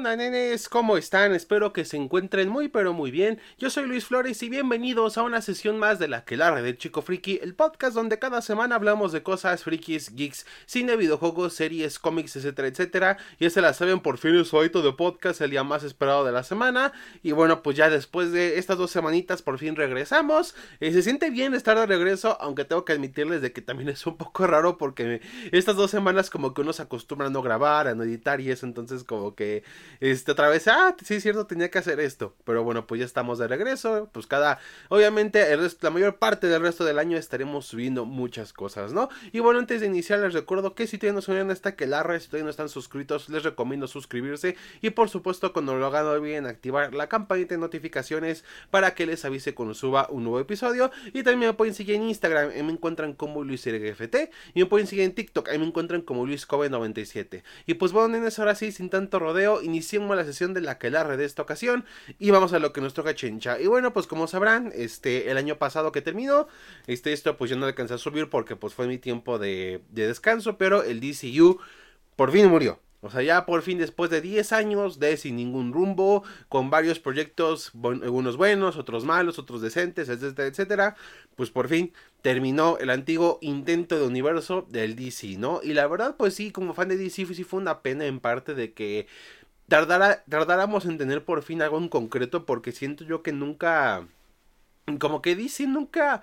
onda, nenes? ¿Cómo están? Espero que se encuentren muy pero muy bien. Yo soy Luis Flores y bienvenidos a una sesión más de la que la red del Chico Friki, el podcast donde cada semana hablamos de cosas frikis, geeks, cine, videojuegos, series, cómics, etcétera, etcétera. Y se la saben, por fin es hoy de podcast, el día más esperado de la semana. Y bueno, pues ya después de estas dos semanitas por fin regresamos. Eh, se siente bien estar de regreso, aunque tengo que admitirles de que también es un poco raro porque estas dos semanas como que uno se acostumbra a no grabar, a no editar y eso, entonces como que este otra vez, ah, sí es cierto, tenía que hacer esto, pero bueno, pues ya estamos de regreso, pues cada, obviamente el la mayor parte del resto del año estaremos subiendo muchas cosas, ¿no? Y bueno, antes de iniciar les recuerdo que si todavía no son esta que la red, si todavía no están suscritos, les recomiendo suscribirse. Y por supuesto cuando lo hagan olviden activar la campanita de notificaciones para que les avise cuando suba un nuevo episodio. Y también me pueden seguir en Instagram, me encuentran como LuisRGFT y me pueden seguir en TikTok, ahí me encuentran como LuisCobe97 y pues bueno, nenes, ahora sí, sin tanto rodeo, iniciemos la sesión de la que la de esta ocasión y vamos a lo que nos toca chencha. Y bueno, pues como sabrán, este, el año pasado que terminó, este, esto pues yo no alcancé a subir porque pues fue mi tiempo de, de descanso, pero el DCU por fin murió. O sea, ya por fin después de 10 años de sin ningún rumbo, con varios proyectos, algunos buenos, otros malos, otros decentes, etcétera, etcétera, pues por fin terminó el antiguo intento de universo del DC, ¿no? Y la verdad, pues sí, como fan de DC, sí fue una pena en parte de que tardara, tardáramos en tener por fin algo en concreto, porque siento yo que nunca, como que DC nunca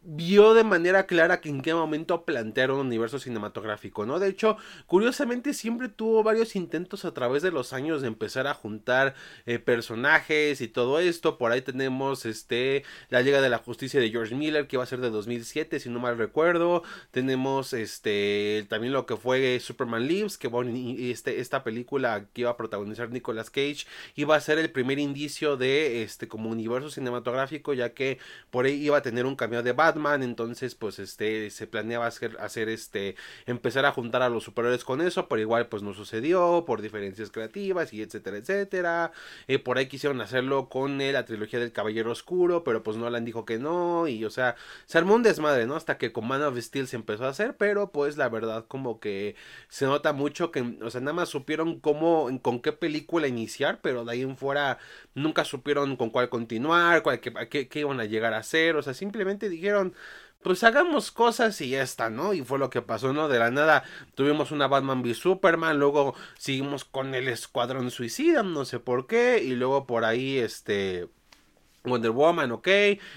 vio de manera clara que en qué momento plantear un universo cinematográfico, ¿no? De hecho, curiosamente siempre tuvo varios intentos a través de los años de empezar a juntar eh, personajes y todo esto. Por ahí tenemos este la Liga de la Justicia de George Miller que va a ser de 2007, si no mal recuerdo. Tenemos este también lo que fue Superman Lives, que bueno, este esta película que iba a protagonizar Nicolas Cage iba a ser el primer indicio de este como universo cinematográfico, ya que por ahí iba a tener un cameo de Batman entonces pues este se planeaba hacer, hacer este empezar a juntar a los superiores con eso, pero igual pues no sucedió por diferencias creativas y etcétera, etcétera. Eh, por ahí quisieron hacerlo con la trilogía del Caballero Oscuro, pero pues Nolan dijo que no y o sea, se armó un desmadre, ¿no? Hasta que con Man of Steel se empezó a hacer, pero pues la verdad como que se nota mucho que, o sea, nada más supieron cómo, con qué película iniciar, pero de ahí en fuera nunca supieron con cuál continuar, cuál, qué, qué iban a llegar a hacer, o sea, simplemente dijeron pues hagamos cosas y ya está, ¿no? Y fue lo que pasó, ¿no? De la nada tuvimos una Batman v Superman, luego seguimos con el Escuadrón Suicida, no sé por qué, y luego por ahí, este, Wonder Woman, ok,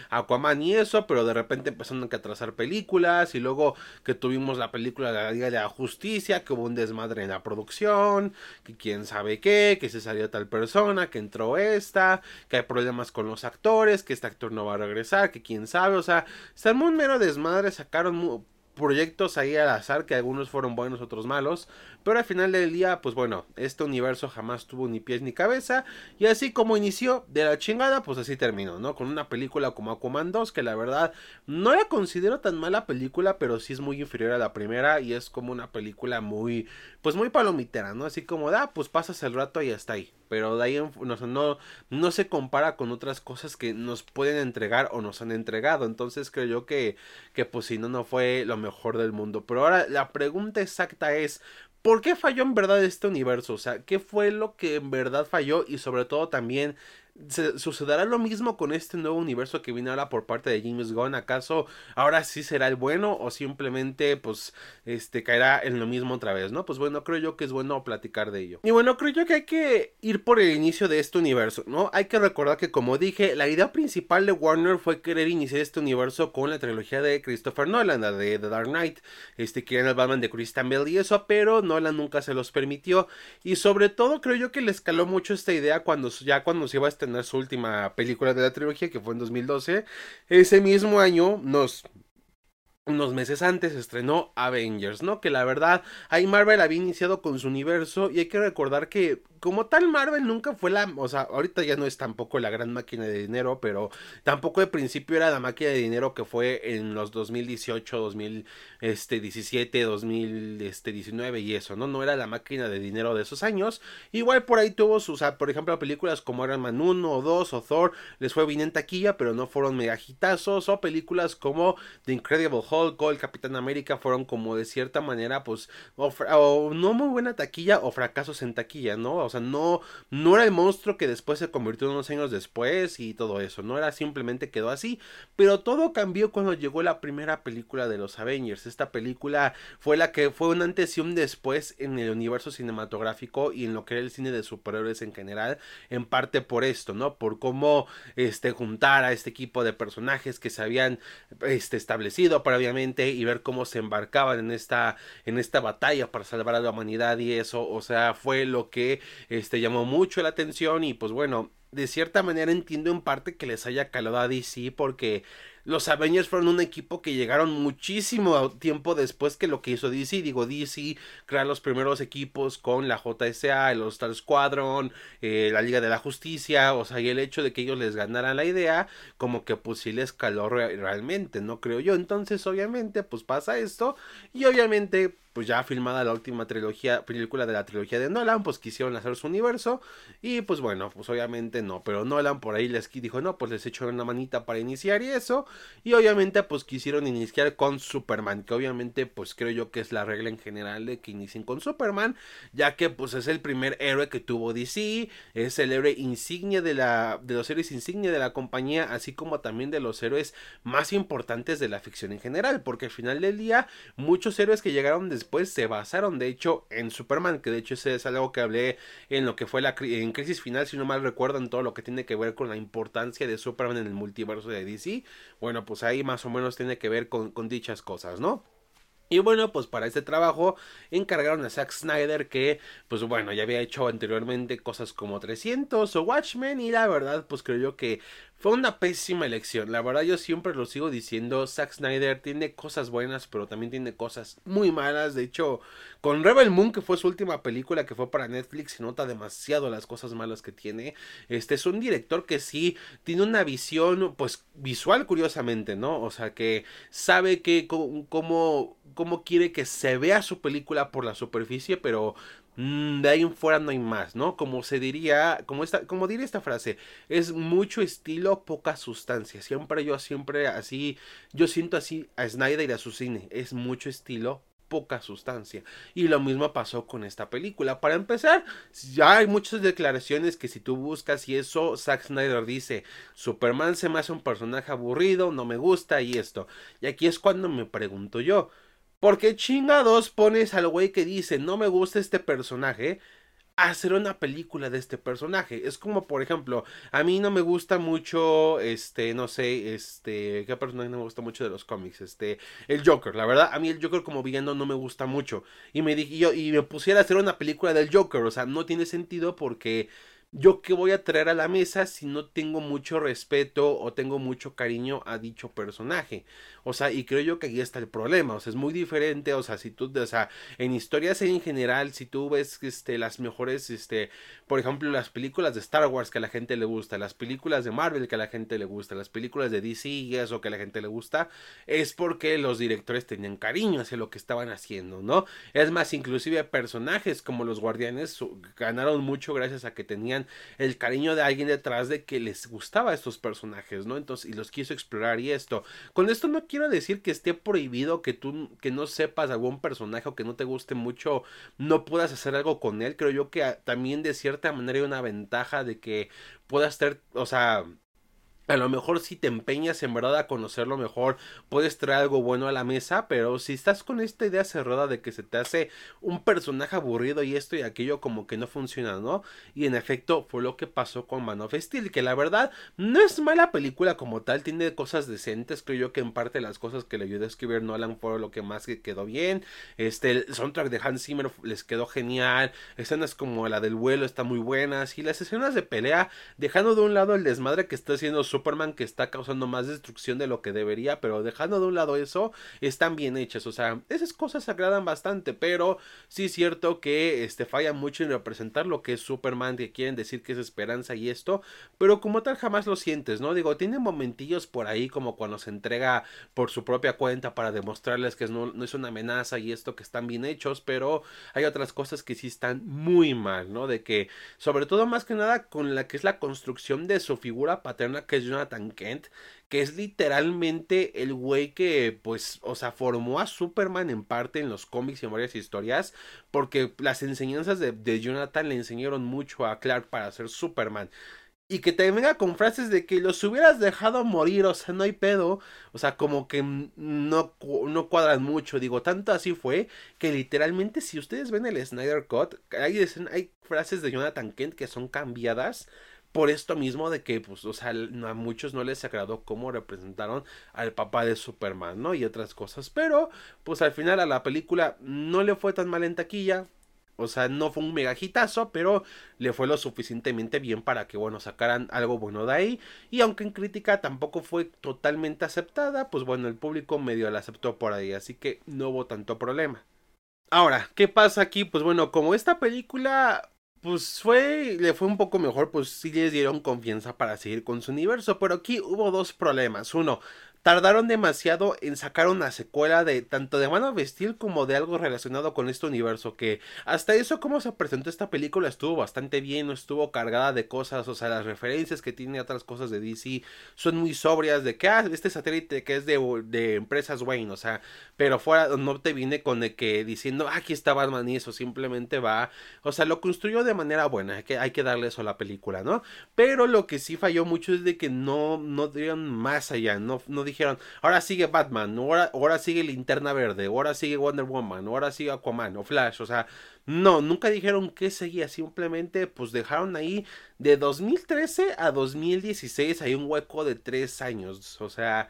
Aquaman y eso, pero de repente empezaron a atrasar películas y luego que tuvimos la película de la Liga de la Justicia, que hubo un desmadre en la producción, que quién sabe qué, que se salió tal persona, que entró esta, que hay problemas con los actores, que este actor no va a regresar, que quién sabe, o sea, está muy mero desmadre, sacaron proyectos ahí al azar, que algunos fueron buenos, otros malos, pero al final del día, pues bueno, este universo jamás tuvo ni pies ni cabeza. Y así como inició de la chingada, pues así terminó, ¿no? Con una película como Aquaman 2, que la verdad no la considero tan mala película, pero sí es muy inferior a la primera. Y es como una película muy, pues muy palomitera, ¿no? Así como, da, pues pasas el rato y hasta ahí. Pero de ahí no, no, no se compara con otras cosas que nos pueden entregar o nos han entregado. Entonces creo yo que, que pues si no, no fue lo mejor del mundo. Pero ahora la pregunta exacta es, ¿Por qué falló en verdad este universo? O sea, ¿qué fue lo que en verdad falló? Y sobre todo también ¿Sucederá lo mismo con este nuevo universo que viene ahora por parte de James Gunn? ¿Acaso ahora sí será el bueno o simplemente pues este caerá en lo mismo otra vez, ¿no? Pues bueno, creo yo que es bueno platicar de ello. Y bueno, creo yo que hay que ir por el inicio de este universo, ¿no? Hay que recordar que como dije, la idea principal de Warner fue querer iniciar este universo con la trilogía de Christopher Nolan, la de The Dark Knight, este que el Batman de Christian Bale y eso, pero Nolan nunca se los permitió y sobre todo creo yo que le escaló mucho esta idea cuando ya cuando se iba a tener su última película de la trilogía, que fue en 2012. Ese mismo año nos unos meses antes estrenó Avengers, ¿no? Que la verdad, ahí Marvel había iniciado con su universo y hay que recordar que como tal Marvel nunca fue la, o sea, ahorita ya no es tampoco la gran máquina de dinero, pero tampoco de principio era la máquina de dinero que fue en los 2018, 2017, 2019 y eso, ¿no? No era la máquina de dinero de esos años. Igual por ahí tuvo sus, o sea, por ejemplo, películas como Iron Man 1 o 2 o Thor les fue bien en taquilla, pero no fueron megajitazos o películas como The Incredible Hulk o El Capitán América fueron como de cierta manera pues o, o no muy buena taquilla o fracasos en taquilla, ¿no? Sea, no, no era el monstruo que después se convirtió unos años después y todo eso, no era simplemente quedó así, pero todo cambió cuando llegó la primera película de los Avengers. Esta película fue la que fue un antes y un después en el universo cinematográfico y en lo que era el cine de superhéroes en general, en parte por esto, ¿no? Por cómo este juntar a este equipo de personajes que se habían este, establecido previamente y ver cómo se embarcaban en esta en esta batalla para salvar a la humanidad y eso, o sea, fue lo que este llamó mucho la atención y pues bueno, de cierta manera entiendo en parte que les haya calado a DC porque los Avengers fueron un equipo que llegaron muchísimo tiempo después que lo que hizo DC. Digo, DC crear los primeros equipos con la JSA, el Star Squadron, eh, la Liga de la Justicia. O sea, y el hecho de que ellos les ganaran la idea, como que pues sí les caló realmente, ¿no? Creo yo. Entonces, obviamente, pues pasa esto. Y obviamente pues ya filmada la última trilogía, película de la trilogía de Nolan, pues quisieron hacer su universo y pues bueno, pues obviamente no, pero Nolan por ahí les dijo, no, pues les echó una manita para iniciar y eso, y obviamente pues quisieron iniciar con Superman, que obviamente pues creo yo que es la regla en general de que inicien con Superman, ya que pues es el primer héroe que tuvo DC, es el héroe insignia de la de los héroes insignia de la compañía, así como también de los héroes más importantes de la ficción en general, porque al final del día muchos héroes que llegaron de después se basaron de hecho en Superman, que de hecho ese es algo que hablé en lo que fue la en crisis final, si no mal recuerdo, en todo lo que tiene que ver con la importancia de Superman en el multiverso de DC. Bueno, pues ahí más o menos tiene que ver con, con dichas cosas, ¿no? Y bueno, pues para este trabajo encargaron a Zack Snyder que, pues bueno, ya había hecho anteriormente cosas como 300 o Watchmen y la verdad, pues creo yo que fue una pésima elección. La verdad yo siempre lo sigo diciendo, Zack Snyder tiene cosas buenas, pero también tiene cosas muy malas. De hecho, con Rebel Moon, que fue su última película que fue para Netflix, se nota demasiado las cosas malas que tiene. Este es un director que sí tiene una visión, pues visual curiosamente, ¿no? O sea, que sabe que cómo, cómo quiere que se vea su película por la superficie, pero de ahí en fuera no hay más, ¿no? Como se diría, como esta, como diría esta frase, es mucho estilo, poca sustancia. Siempre yo, siempre así, yo siento así a Snyder y a su cine, es mucho estilo, poca sustancia. Y lo mismo pasó con esta película. Para empezar, ya hay muchas declaraciones que si tú buscas y eso, Zack Snyder dice, Superman se me hace un personaje aburrido, no me gusta y esto. Y aquí es cuando me pregunto yo, ¿Por qué chingados pones al güey que dice no me gusta este personaje? A hacer una película de este personaje. Es como, por ejemplo, a mí no me gusta mucho, este, no sé, este, ¿qué personaje no me gusta mucho de los cómics? Este, el Joker, la verdad, a mí el Joker como villano no me gusta mucho. Y me dije, yo, y me pusiera a hacer una película del Joker, o sea, no tiene sentido porque yo qué voy a traer a la mesa si no tengo mucho respeto o tengo mucho cariño a dicho personaje. O sea, y creo yo que ahí está el problema. O sea, es muy diferente. O sea, si tú, o sea, en historias en general, si tú ves este, las mejores, este, por ejemplo, las películas de Star Wars que a la gente le gusta, las películas de Marvel que a la gente le gusta, las películas de DC y eso que a la gente le gusta, es porque los directores tenían cariño hacia lo que estaban haciendo, ¿no? Es más, inclusive personajes como los guardianes ganaron mucho gracias a que tenían el cariño de alguien detrás de que les gustaba a estos personajes, ¿no? Entonces, y los quiso explorar y esto. Con esto no quiero decir que esté prohibido que tú, que no sepas algún personaje o que no te guste mucho, no puedas hacer algo con él. Creo yo que también de cierta manera hay una ventaja de que puedas tener, o sea, a lo mejor si te empeñas en verdad a conocerlo mejor, puedes traer algo bueno a la mesa, pero si estás con esta idea cerrada de que se te hace un personaje aburrido y esto y aquello como que no funciona, ¿no? Y en efecto fue lo que pasó con Man of Steel, que la verdad no es mala película como tal, tiene cosas decentes, creo yo que en parte las cosas que le ayudó a escribir Nolan fueron lo que más que quedó bien, este, el soundtrack de Hans Zimmer les quedó genial, escenas como la del vuelo están muy buenas y las escenas de pelea, dejando de un lado el desmadre que está haciendo su Superman que está causando más destrucción de lo que debería, pero dejando de un lado eso, están bien hechas. O sea, esas cosas agradan bastante, pero sí es cierto que este, falla mucho en representar lo que es Superman, que quieren decir que es esperanza y esto, pero como tal jamás lo sientes, ¿no? Digo, tiene momentillos por ahí como cuando se entrega por su propia cuenta para demostrarles que no, no es una amenaza y esto que están bien hechos, pero hay otras cosas que sí están muy mal, ¿no? De que, sobre todo más que nada con la que es la construcción de su figura paterna, que es Jonathan Kent, que es literalmente el güey que, pues, o sea, formó a Superman en parte en los cómics y en varias historias, porque las enseñanzas de, Jonathan le enseñaron mucho a Clark para ser Superman. Y que te venga con frases de que los hubieras dejado morir, o sea, no hay pedo, o sea, como que no, no cuadran mucho, digo, tanto así fue que literalmente si ustedes ven el Snyder Cut, hay frases de Jonathan Kent que son cambiadas por esto mismo de que, pues, o sea, a muchos no les agradó cómo representaron al papá de Superman, ¿no? Y otras cosas, pero, pues al final a la película no le fue tan mal en taquilla, o sea, no fue un megajitazo, pero le fue lo suficientemente bien para que, bueno, sacaran algo bueno de ahí. Y aunque en crítica tampoco fue totalmente aceptada, pues bueno, el público medio la aceptó por ahí, así que no hubo tanto problema. Ahora, ¿qué pasa aquí? Pues bueno, como esta película pues fue, le fue un poco mejor, pues sí les dieron confianza para seguir con su universo, pero aquí hubo dos problemas. Uno, tardaron demasiado en sacar una secuela de tanto de mano vestir como de algo relacionado con este universo que hasta eso como se presentó esta película estuvo bastante bien no estuvo cargada de cosas o sea las referencias que tiene otras cosas de DC son muy sobrias de que ah este satélite que es de, de empresas Wayne o sea pero fuera no te viene con el que diciendo ah, aquí está Batman y eso simplemente va o sea lo construyó de manera buena hay que, hay que darle eso a la película no pero lo que sí falló mucho es de que no no dieron más allá no no dijeron, ahora sigue Batman, ahora, ahora sigue Linterna Verde, ahora sigue Wonder Woman, ahora sigue Aquaman o Flash, o sea, no, nunca dijeron que seguía, simplemente pues dejaron ahí de 2013 a 2016 hay un hueco de tres años, o sea,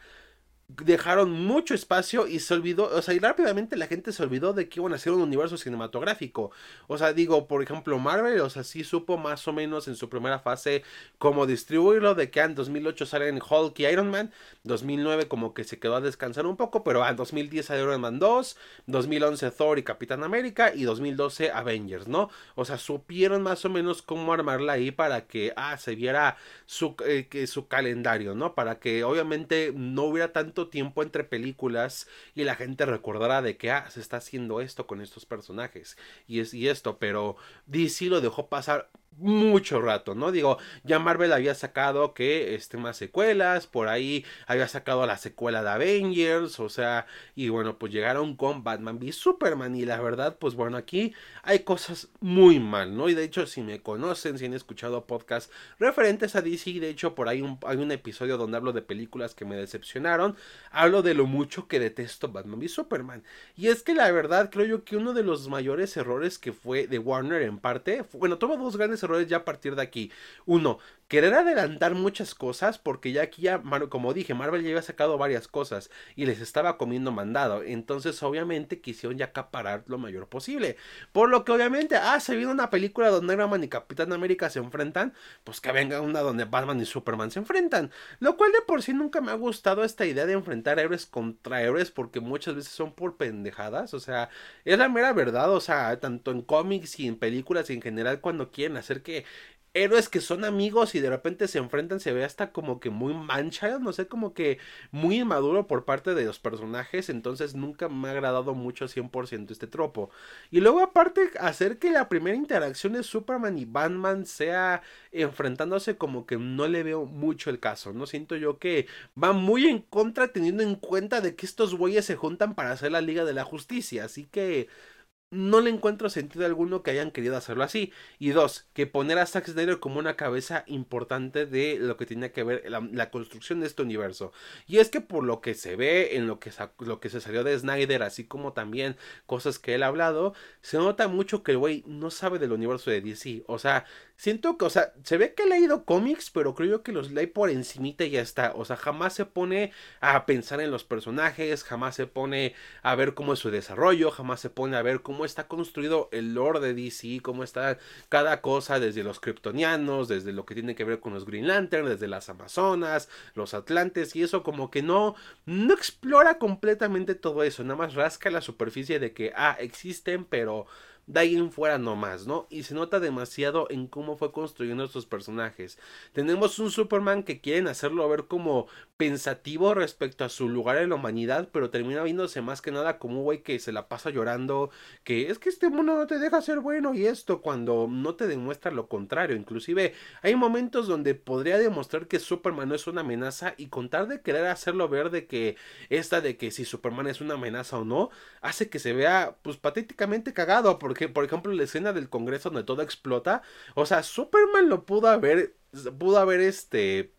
dejaron mucho espacio y se olvidó, o sea, y rápidamente la gente se olvidó de que iban a ser un universo cinematográfico. O sea, digo, por ejemplo, Marvel, o sea, sí supo más o menos en su primera fase cómo distribuirlo, de que en 2008 salen Hulk y Iron Man, 2009 como que se quedó a descansar un poco, pero en 2010 sale Iron Man 2, 2011 Thor y Capitán América y 2012 Avengers, ¿no? O sea, supieron más o menos cómo armarla ahí para que, ah, se viera su, eh, que, su calendario, ¿no? Para que obviamente no hubiera tanto tiempo entre películas y la gente recordará de que ah, se está haciendo esto con estos personajes y es y esto, pero DC lo dejó pasar mucho rato, ¿no? Digo, ya Marvel había sacado que este más secuelas, por ahí había sacado la secuela de Avengers, o sea, y bueno, pues llegaron con Batman v Superman y la verdad, pues bueno, aquí hay cosas muy mal, ¿no? Y de hecho, si me conocen, si han escuchado podcasts referentes a DC, de hecho, por ahí hay un episodio donde hablo de películas que me decepcionaron, hablo de lo mucho que detesto Batman v Superman. Y es que la verdad, creo yo que uno de los mayores errores que fue de Warner en parte, bueno, tuvo dos grandes errores ya a partir de aquí. Uno, querer adelantar muchas cosas porque ya aquí ya, como dije, Marvel ya había sacado varias cosas y les estaba comiendo mandado. Entonces obviamente quisieron ya acaparar lo mayor posible. Por lo que obviamente, ah, se viene una película donde Iron Man y Capitán América se enfrentan, pues que venga una donde Batman y Superman se enfrentan. Lo cual de por sí nunca me ha gustado esta idea de enfrentar héroes contra héroes porque muchas veces son por pendejadas. O sea, es la mera verdad. O sea, tanto en cómics y en películas y en general cuando quieren hacer que héroes que son amigos y de repente se enfrentan, se ve hasta como que muy mancha, no sé, como que muy inmaduro por parte de los personajes, entonces nunca me ha agradado mucho 100% este tropo. Y luego aparte hacer que la primera interacción de Superman y Batman sea enfrentándose como que no le veo mucho el caso, no siento yo que va muy en contra teniendo en cuenta de que estos güeyes se juntan para hacer la Liga de la Justicia, así que no le encuentro sentido alguno que hayan querido hacerlo así. Y dos, que poner a Zack Snyder como una cabeza importante de lo que tiene que ver la, construcción de este universo. Y es que por lo que se ve en lo que, lo que se salió de Snyder, así como también cosas que él ha hablado, se nota mucho que el güey no sabe del universo de DC. O sea, siento que, o sea, se ve que ha leído cómics, pero creo yo que los lee por encimita y ya está. O sea, jamás se pone a pensar en los personajes, jamás se pone a ver cómo es su desarrollo, jamás se pone a ver cómo está construido el lore de DC, cómo está cada cosa, desde los kryptonianos, desde lo que tiene que ver con los Green Lantern, desde las Amazonas, los Atlantes, y eso como que no, no explora completamente todo eso, nada más rasca la superficie de que, ah, existen, pero de ahí en fuera nomás, ¿no? Y se nota demasiado en cómo fue construyendo estos personajes. Tenemos un Superman que quieren hacerlo ver como pensativo respecto a su lugar en la humanidad, pero termina viéndose más que nada como un güey que se la pasa llorando, que es que este mundo no te deja ser bueno y esto, cuando no te demuestra lo contrario. Inclusive hay momentos donde podría demostrar que Superman no es una amenaza y contar de querer hacerlo ver de que esta de que si Superman es una amenaza o no, hace que se vea pues patéticamente cagado, porque por ejemplo la escena del Congreso donde todo explota, o sea, Superman lo pudo haber pudo haber este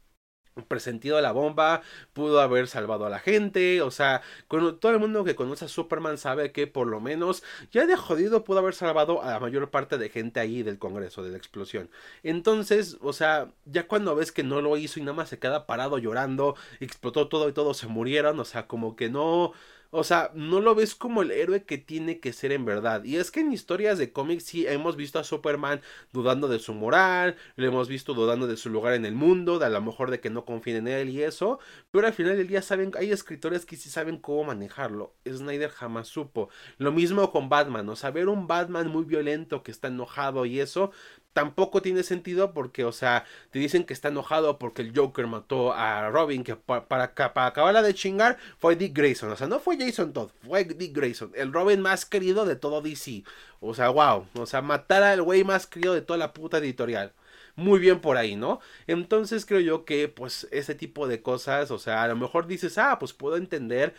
presentido la bomba, pudo haber salvado a la gente, o sea, todo el mundo que conoce a Superman sabe que por lo menos ya de jodido pudo haber salvado a la mayor parte de gente ahí del Congreso, de la explosión. Entonces, o sea, ya cuando ves que no lo hizo y nada más se queda parado llorando, explotó todo y todos se murieron, o sea, como que no o sea, no lo ves como el héroe que tiene que ser en verdad. Y es que en historias de cómics sí hemos visto a Superman dudando de su moral, lo hemos visto dudando de su lugar en el mundo, de a lo mejor de que no confíen en él y eso. Pero al final del día saben, hay escritores que sí saben cómo manejarlo. Snyder jamás supo. Lo mismo con Batman, o sea, ver un Batman muy violento que está enojado y eso, tampoco tiene sentido porque, o sea, te dicen que está enojado porque el Joker mató a Robin, que para, para, acabarla de chingar fue Dick Grayson. O sea, no fue Jason Todd, fue Dick Grayson, el Robin más querido de todo DC. O sea, wow. O sea, matar al güey más querido de toda la puta editorial. Muy bien por ahí, ¿no? Entonces creo yo que, pues, ese tipo de cosas, o sea, a lo mejor dices, ah, pues puedo entender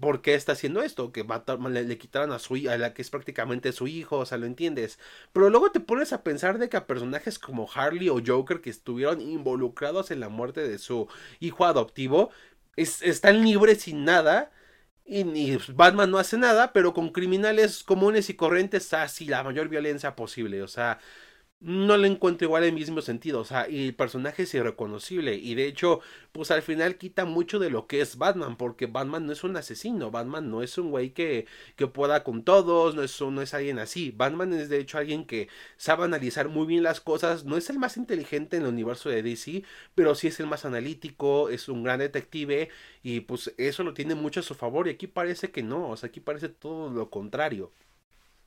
por qué está haciendo esto, que le, le, quitaron a su a la que es prácticamente su hijo, o sea, lo entiendes. Pero luego te pones a pensar de que a personajes como Harley o Joker que estuvieron involucrados en la muerte de su hijo adoptivo, están libres sin nada. Y, y, Batman no hace nada, pero con criminales comunes y corrientes así la mayor violencia posible. O sea, no le encuentro igual el mismo sentido, o sea, y el personaje es irreconocible y de hecho, pues al final quita mucho de lo que es Batman, porque Batman no es un asesino, Batman no es un güey que, que pueda con todos, no es, no es alguien así, Batman es de hecho alguien que sabe analizar muy bien las cosas, no es el más inteligente en el universo de DC, pero sí es el más analítico, es un gran detective y pues eso lo tiene mucho a su favor y aquí parece que no, o sea, aquí parece todo lo contrario.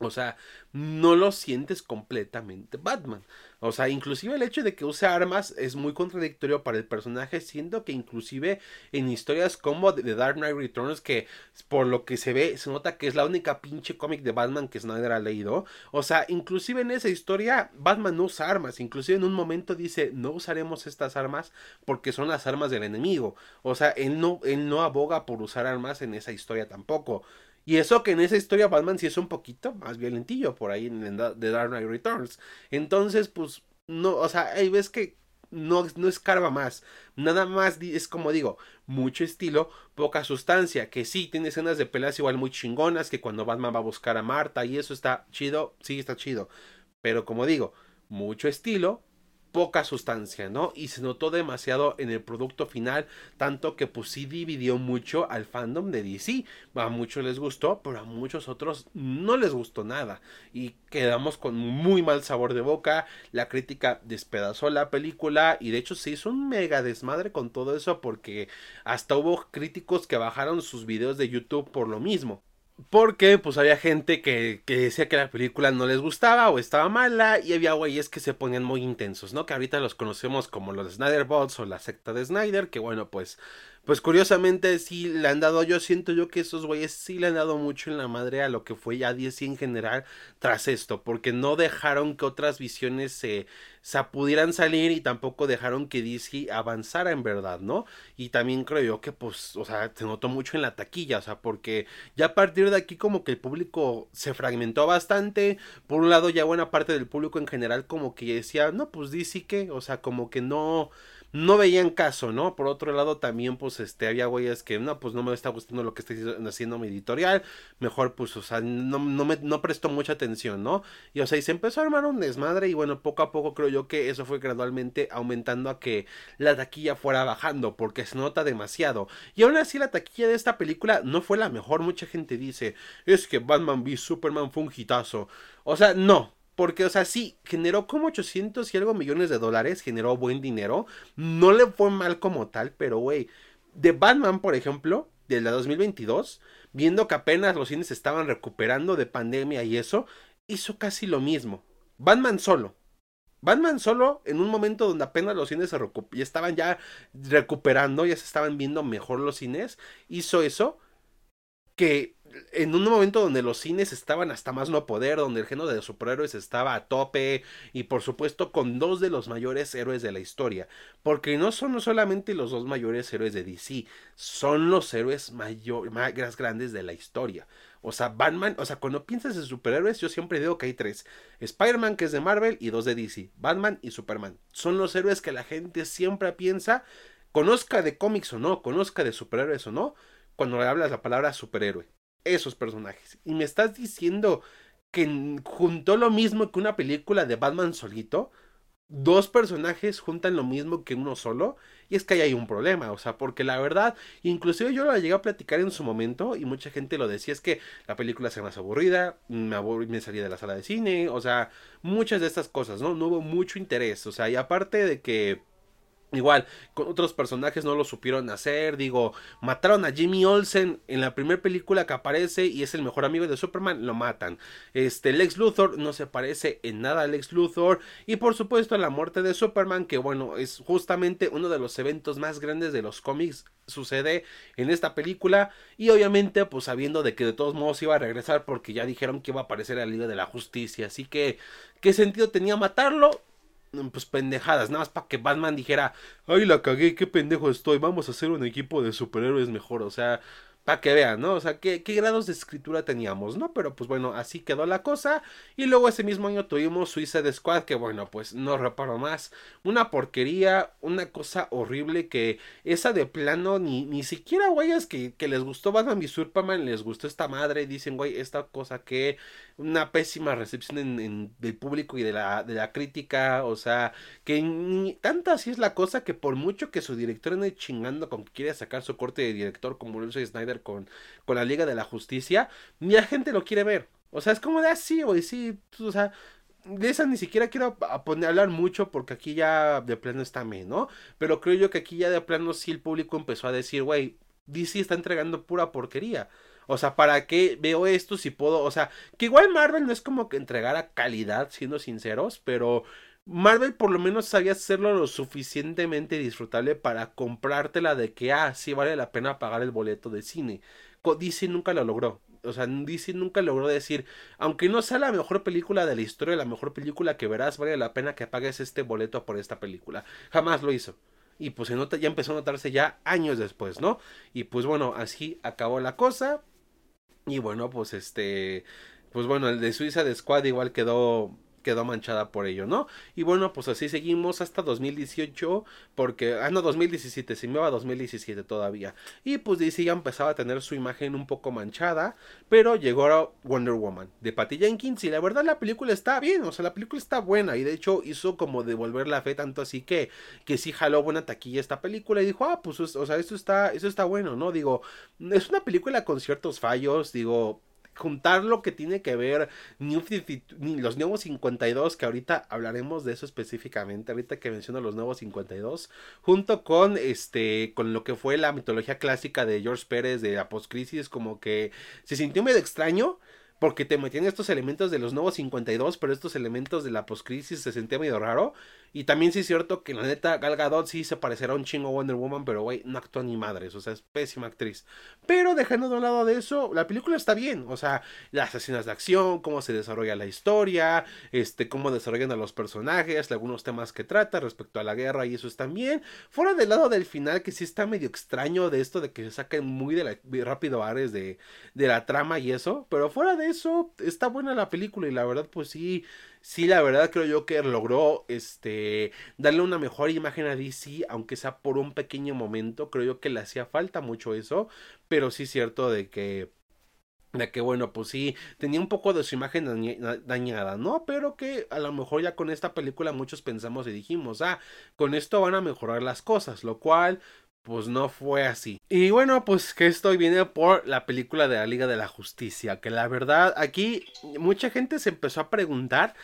O sea, no lo sientes completamente Batman. O sea, inclusive el hecho de que use armas es muy contradictorio para el personaje, siendo que inclusive en historias como The Dark Knight Returns, que por lo que se ve, se nota que es la única pinche cómic de Batman que Snyder ha leído. O sea, inclusive en esa historia, Batman no usa armas. Inclusive en un momento dice, no usaremos estas armas porque son las armas del enemigo. O sea, él no, él no aboga por usar armas en esa historia tampoco. Y eso que en esa historia Batman sí es un poquito más violentillo por ahí en, The Dark Knight Returns. Entonces, pues, no, o sea, ahí ves que no, no escarba más. Nada más es como digo, mucho estilo, poca sustancia. Que sí, tiene escenas de peleas igual muy chingonas, que cuando Batman va a buscar a Marta y eso está chido, sí está chido. Pero como digo, mucho estilo, poca sustancia, ¿no? Y se notó demasiado en el producto final, tanto que pues sí dividió mucho al fandom de DC. A muchos les gustó, pero a muchos otros no les gustó nada. Y quedamos con muy mal sabor de boca. La crítica despedazó la película y de hecho se hizo un mega desmadre con todo eso porque hasta hubo críticos que bajaron sus videos de YouTube por lo mismo. Porque pues había gente que, que, decía que la película no les gustaba o estaba mala y había güeyes que se ponían muy intensos, ¿no? Que ahorita los conocemos como los Snyder Bots o la secta de Snyder, que bueno, pues pues curiosamente sí le han dado, yo siento yo que esos güeyes sí le han dado mucho en la madre a lo que fue ya DC en general tras esto, porque no dejaron que otras visiones se, se pudieran salir y tampoco dejaron que DC avanzara en verdad, ¿no? Y también creo yo que pues, o sea, se notó mucho en la taquilla, o sea, porque ya a partir de aquí como que el público se fragmentó bastante, por un lado ya buena parte del público en general como que decía, no, pues DC que, o sea, como que no no veían caso, ¿no? Por otro lado, también, pues, este, había güeyes que, no, pues no me está gustando lo que está haciendo mi editorial, mejor, pues, o sea, no, me, no prestó mucha atención, ¿no? Y, o sea, y se empezó a armar un desmadre y, bueno, poco a poco creo yo que eso fue gradualmente aumentando a que la taquilla fuera bajando, porque se nota demasiado. Y aún así, la taquilla de esta película no fue la mejor, mucha gente dice, es que Batman v Superman fue un hitazo. O sea, no, porque, o sea, sí, generó como 800 y algo millones de dólares, generó buen dinero. No le fue mal como tal, pero, güey, de Batman, por ejemplo, de la 2022, viendo que apenas los cines estaban recuperando de pandemia y eso, hizo casi lo mismo. Batman solo. Batman solo, en un momento donde apenas los cines se ya estaban ya recuperando, ya se estaban viendo mejor los cines, hizo eso que en un momento donde los cines estaban hasta más no poder, donde el género de superhéroes estaba a tope y por supuesto con dos de los mayores héroes de la historia, porque no son solamente los dos mayores héroes de DC, son los héroes mayor, más grandes de la historia. O sea, Batman, o sea, cuando piensas en superhéroes, yo siempre digo que hay tres. Spider-Man, que es de Marvel, y dos de DC. Batman y Superman. Son los héroes que la gente siempre piensa, conozca de cómics o no, conozca de superhéroes o no, cuando le hablas la palabra superhéroe esos personajes. Y me estás diciendo que juntó lo mismo que una película de Batman solito. Dos personajes juntan lo mismo que uno solo. Y es que ahí hay un problema. O sea, porque la verdad, inclusive yo lo llegué a platicar en su momento. Y mucha gente lo decía. Es que la película se más aburrida. Me, me salía de la sala de cine. O sea, muchas de estas cosas, ¿no? No hubo mucho interés. O sea, y aparte de que Igual, con otros personajes no lo supieron hacer. Digo, mataron a Jimmy Olsen en la primera película que aparece y es el mejor amigo de Superman. Lo matan. Este, Lex Luthor no se parece en nada a Lex Luthor. Y por supuesto, la muerte de Superman, que bueno, es justamente uno de los eventos más grandes de los cómics. Sucede en esta película. Y obviamente, pues sabiendo de que de todos modos iba a regresar porque ya dijeron que iba a aparecer la Liga de la Justicia. Así que, ¿qué sentido tenía matarlo? Pues pendejadas, nada más para que Batman dijera, ay la cagué, qué pendejo estoy, vamos a hacer un equipo de superhéroes mejor, o sea, para que vean, ¿no? O sea, ¿qué, grados de escritura teníamos, ¿no? Pero pues bueno, así quedó la cosa. Y luego ese mismo año tuvimos Suicide Squad, que bueno, pues no reparo más. Una porquería, una cosa horrible que esa de plano, ni, ni siquiera, güey, es que, que les gustó Batman y Superman, les gustó esta madre. Dicen, güey, esta cosa que una pésima recepción en, del público y de la, de la crítica. O sea, que ni, tanta así es la cosa que por mucho que su director ande chingando con que quiere sacar su corte de director como Luis Snyder con, con la Liga de la Justicia, ni la gente lo quiere ver. O sea, es como de así, ah, güey, sí, o sea, de esa ni siquiera quiero poner, hablar mucho porque aquí ya de plano está me, ¿no? Pero creo yo que aquí ya de plano sí el público empezó a decir, güey, DC está entregando pura porquería. O sea, ¿para qué veo esto si puedo? O sea, que igual Marvel no es como que entregara calidad, siendo sinceros, pero Marvel por lo menos sabía hacerlo lo suficientemente disfrutable para comprártela de que, ah, sí vale la pena pagar el boleto de cine. DC nunca lo logró. O sea, DC nunca logró decir, aunque no sea la mejor película de la historia, la mejor película que verás, vale la pena que pagues este boleto por esta película. Jamás lo hizo. Y pues se nota, ya empezó a notarse ya años después, ¿no? Y pues bueno, así acabó la cosa. Y bueno, pues este, pues bueno, el de Suiza de Squad igual quedó quedó manchada por ello, ¿no? Y bueno, pues así seguimos hasta 2018, porque, ah, no, 2017, se me va 2017 todavía. Y pues DC ya empezaba a tener su imagen un poco manchada, pero llegó Wonder Woman de Patty Jenkins y la verdad la película está bien, o sea, la película está buena y de hecho hizo como devolver la fe tanto así que, que sí jaló buena taquilla esta película y dijo, ah, pues, o sea, esto está, esto está bueno, ¿no? Digo, es una película con ciertos fallos, digo, juntar lo que tiene que ver los nuevos 52, que ahorita hablaremos de eso específicamente, ahorita que menciono los nuevos 52, junto con este, con lo que fue la mitología clásica de George Pérez de la postcrisis, como que se sintió medio extraño, porque te metían estos elementos de los nuevos 52, pero estos elementos de la postcrisis se sentía medio raro. Y también sí es cierto que la neta Gal Gadot sí se parecerá un chingo Wonder Woman, pero güey, no actúa ni madres, o sea, es pésima actriz. Pero dejando de un lado de eso, la película está bien, o sea, las escenas de acción, cómo se desarrolla la historia, este, cómo desarrollan a los personajes, algunos temas que trata respecto a la guerra y eso está bien. Fuera del lado del final, que sí está medio extraño de esto de que se saquen muy de la, rápido Ares de, de la trama y eso, pero fuera de eso, está buena la película y la verdad, pues sí sí, la verdad creo yo que logró este darle una mejor imagen a DC, aunque sea por un pequeño momento, creo yo que le hacía falta mucho eso, pero sí es cierto de que de que bueno, pues sí, tenía un poco de su imagen dañada, ¿no? Pero que a lo mejor ya con esta película muchos pensamos y dijimos, ah, con esto van a mejorar las cosas, lo cual pues no fue así. Y bueno, pues que esto viene por la película de la Liga de la Justicia, que la verdad aquí mucha gente se empezó a preguntar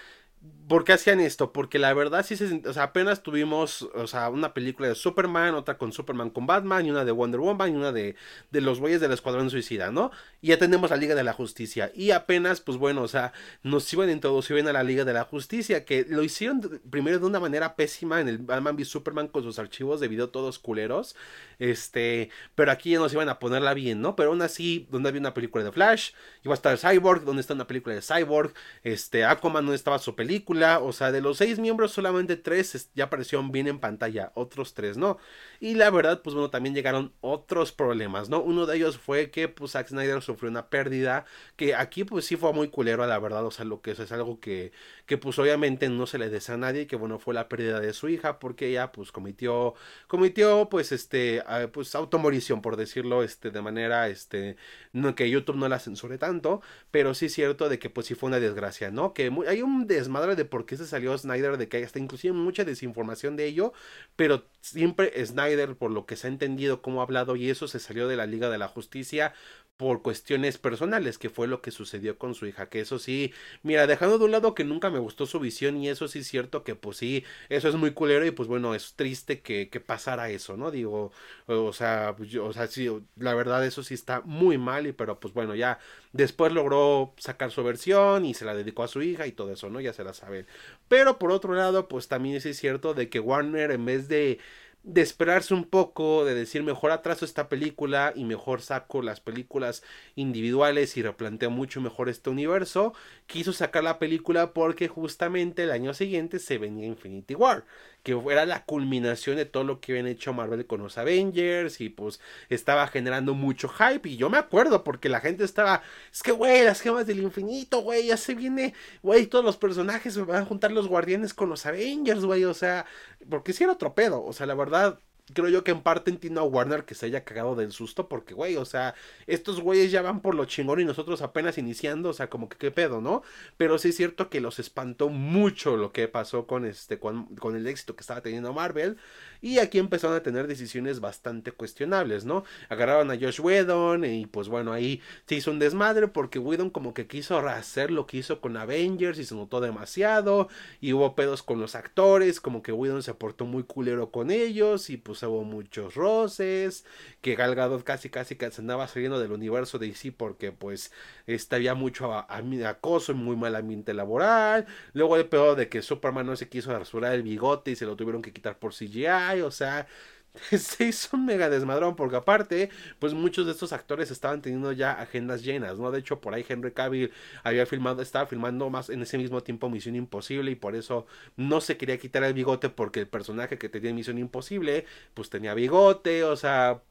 ¿Por qué hacían esto? Porque la verdad sí se... O sea, apenas tuvimos, o sea, una película de Superman, otra con Superman con Batman, y una de Wonder Woman, y una de, de los güeyes del Escuadrón Suicida, ¿no? Y ya tenemos la Liga de la Justicia. Y apenas, pues bueno, o sea, nos iban a introducir a la Liga de la Justicia, que lo hicieron primero de una manera pésima en el Batman v Superman con sus archivos de video todos culeros. Este, pero aquí ya nos iban a ponerla bien, ¿no? Pero aún así, donde había una película de Flash, iba a estar Cyborg, donde está una película de Cyborg, este, Aquaman, donde estaba su película, o sea, de los seis miembros, solamente tres ya aparecieron bien en pantalla, otros tres no. Y la verdad, pues bueno, también llegaron otros problemas, ¿no? Uno de ellos fue que, pues, Zack Snyder sufrió una pérdida, que aquí, pues sí fue muy culero, la verdad, o sea, lo que es, es algo que, que, pues obviamente no se le desea a nadie, que bueno, fue la pérdida de su hija, porque ella, pues, cometió, cometió, pues, este, pues, automorición, por decirlo, este, de manera, este, no, que YouTube no la censure tanto, pero sí es cierto de que, pues, sí fue una desgracia, ¿no? Que hay un desmadre de por qué se salió Snyder, de que hasta inclusive mucha desinformación de ello, pero siempre Snyder, por lo que se ha entendido, cómo ha hablado y eso, se salió de la Liga de la Justicia por cuestiones personales, que fue lo que sucedió con su hija, que eso sí, mira, dejando de un lado que nunca me gustó su visión y eso sí es cierto que pues sí, eso es muy culero y pues bueno, es triste que, que pasara eso, ¿no? Digo, o sea, pues, o sea, sí, la verdad eso sí está muy mal y pero pues bueno, ya después logró sacar su versión y se la dedicó a su hija y todo eso, ¿no? Ya se la sabe. Pero por otro lado, pues también sí es cierto de que Warner en vez de de esperarse un poco, de decir mejor atraso esta película y mejor saco las películas individuales y replanteo mucho mejor este universo, quiso sacar la película porque justamente el año siguiente se venía Infinity War que era la culminación de todo lo que habían hecho Marvel con los Avengers y pues estaba generando mucho hype. Y yo me acuerdo porque la gente estaba, es que güey, las gemas del infinito, güey, ya se viene, güey, todos los personajes van a juntar los guardianes con los Avengers, güey, o sea, porque si era otro pedo, o sea, la verdad, creo yo que en parte entiendo a Warner que se haya cagado del susto porque, güey, o sea, estos güeyes ya van por lo chingón y nosotros apenas iniciando, o sea, como que qué pedo, ¿no? Pero sí es cierto que los espantó mucho lo que pasó con este, con, con el éxito que estaba teniendo Marvel y aquí empezaron a tener decisiones bastante cuestionables, ¿no? Agarraron a Josh Whedon y pues bueno, ahí se hizo un desmadre porque Whedon como que quiso hacer lo que hizo con Avengers y se notó demasiado y hubo pedos con los actores, como que Whedon se portó muy culero con ellos y pues hubo muchos roces, que Gal Gadot casi casi se andaba saliendo del universo de DC porque pues este, había mucho acoso y muy mal ambiente laboral, luego el pedo de que Superman no se quiso rasurar el bigote y se lo tuvieron que quitar por CGI, o sea, se hizo un mega desmadrón, porque aparte, pues muchos de estos actores estaban teniendo ya agendas llenas, ¿no? De hecho, por ahí Henry Cavill había filmado, estaba filmando más en ese mismo tiempo Misión Imposible y por eso no se quería quitar el bigote porque el personaje que tenía Misión Imposible, pues tenía bigote, o sea...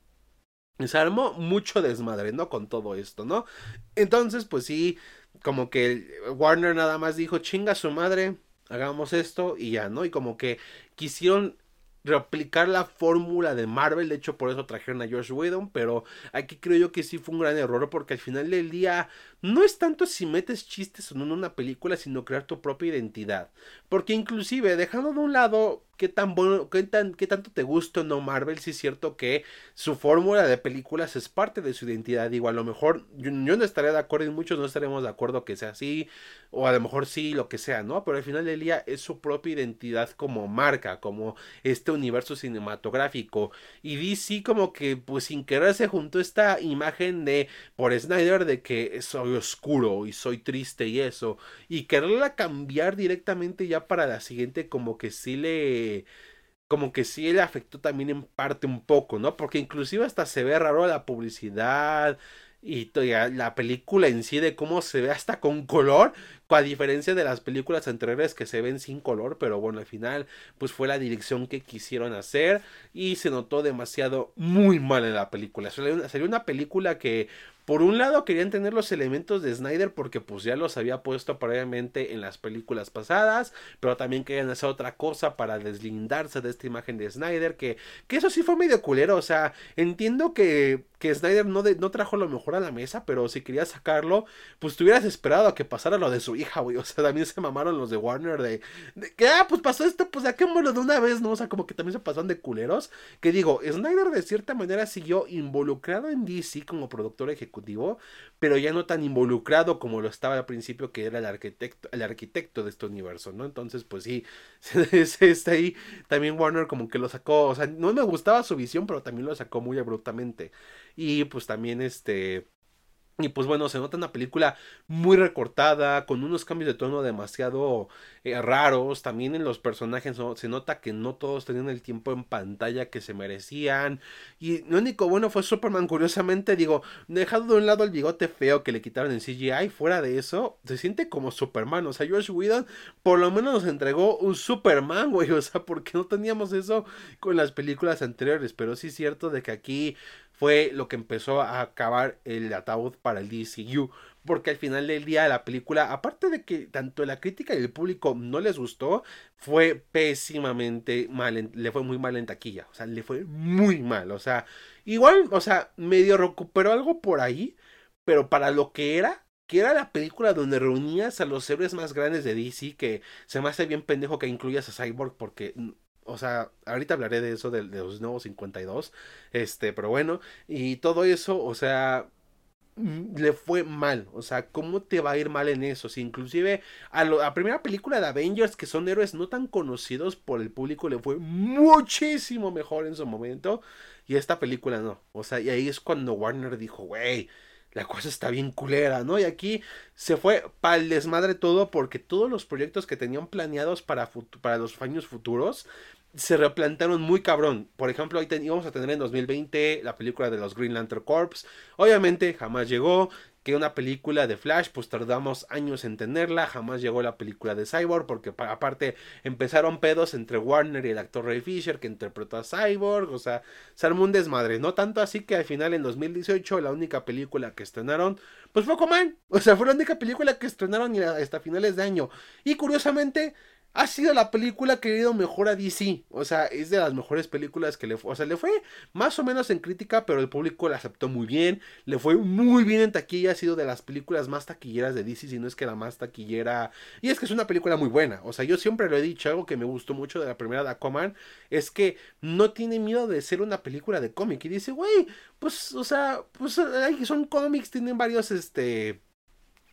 Se armó mucho desmadre, ¿no? Con todo esto, ¿no? Entonces, pues sí, como que Warner nada más dijo, chinga su madre, hagamos esto y ya, ¿no? Y como que quisieron replicar la fórmula de Marvel. De hecho, por eso trajeron a Josh Whedon. Pero aquí creo yo que sí fue un gran error. Porque al final del día no es tanto si metes chistes o no en una película, sino crear tu propia identidad. Porque inclusive, dejando de un lado qué tan bueno, qué, tan, qué tanto te gusta no Marvel, sí es cierto que su fórmula de películas es parte de su identidad. Digo, a lo mejor yo, no estaría de acuerdo y muchos no estaremos de acuerdo que sea así, o a lo mejor sí, lo que sea, ¿no? Pero al final del día es su propia identidad como marca, como este universo cinematográfico. Y DC como que, pues sin querer se juntó esta imagen de, por Snyder, de que oscuro y soy triste y eso, y quererla cambiar directamente ya para la siguiente, como que sí le como que sí le afectó también en parte un poco, ¿no? Porque inclusive hasta se ve raro la publicidad y la película en sí de cómo se ve hasta con color, a diferencia de las películas anteriores que se ven sin color, pero bueno, al final pues fue la dirección que quisieron hacer y se notó demasiado muy mal en la película. Sería una película que por un lado querían tener los elementos de Snyder porque pues ya los había puesto previamente en las películas pasadas, pero también querían hacer otra cosa para deslindarse de esta imagen de Snyder, que, que eso sí fue medio culero, o sea, entiendo que, que Snyder no, no trajo lo mejor a la mesa, pero si querías sacarlo, pues te hubieras esperado a que pasara lo de su hija, güey. O sea, también se mamaron los de Warner de, que, ah, pues pasó esto, pues saquémoslo de una vez, ¿no? O sea, como que también se pasaron de culeros. Que digo, Snyder de cierta manera siguió involucrado en DC como productor ejecutivo, pero ya no tan involucrado como lo estaba al principio, que era el arquitecto, el arquitecto de este universo, ¿no? Entonces, pues sí, está ahí. También Warner como que lo sacó, o sea, no me gustaba su visión, pero también lo sacó muy abruptamente. Y pues también este y pues bueno, se nota una película muy recortada, con unos cambios de tono demasiado eh, raros. También en los personajes se nota que no todos tenían el tiempo en pantalla que se merecían. Y lo único bueno fue Superman, curiosamente, digo, dejado de un lado el bigote feo que le quitaron en CGI, fuera de eso, se siente como Superman. O sea, Josh Whedon por lo menos nos entregó un Superman, güey. O sea, porque no teníamos eso con las películas anteriores. Pero sí es cierto de que aquí fue lo que empezó a acabar el ataúd para el DCU. Porque al final del día la película, aparte de que tanto la crítica y el público no les gustó, fue pésimamente mal, le fue muy mal en taquilla. O sea, le fue muy mal. O sea, igual, o sea, medio recuperó algo por ahí, pero para lo que era, que era la película donde reunías a los héroes más grandes de DC, que se me hace bien pendejo que incluyas a Cyborg porque o sea, ahorita hablaré de eso, de, los nuevos 52, este, pero bueno, y todo eso, o sea, le fue mal, o sea, ¿cómo te va a ir mal en eso? Si inclusive a la primera película de Avengers, que son héroes no tan conocidos por el público, le fue muchísimo mejor en su momento, y esta película no, o sea, y ahí es cuando Warner dijo, güey, la cosa está bien culera, ¿no? Y aquí se fue para el desmadre todo porque todos los proyectos que tenían planeados para, para los años futuros se replantaron muy cabrón. Por ejemplo, ahí íbamos a tener en 2020 la película de los Green Lantern Corps. Obviamente jamás llegó. Que una película de Flash, pues tardamos años en tenerla. Jamás llegó la película de Cyborg. Porque aparte empezaron pedos entre Warner y el actor Ray Fisher que interpretó a Cyborg. O sea, se armó un desmadre. No tanto así que al final en 2018 la única película que estrenaron, pues fue Aquaman. O sea, fue la única película que estrenaron hasta finales de año. Y curiosamente ha sido la película que ha ido mejor a DC. O sea, es de las mejores películas que le fue. O sea, le fue más o menos en crítica, pero el público la aceptó muy bien. Le fue muy bien en taquilla. Ha sido de las películas más taquilleras de DC, si no es que la más taquillera. Y es que es una película muy buena. O sea, yo siempre lo he dicho. Algo que me gustó mucho de la primera de Aquaman es que no tiene miedo de ser una película de cómic. Y dice, güey, pues, o sea, pues son cómics, tienen varios, este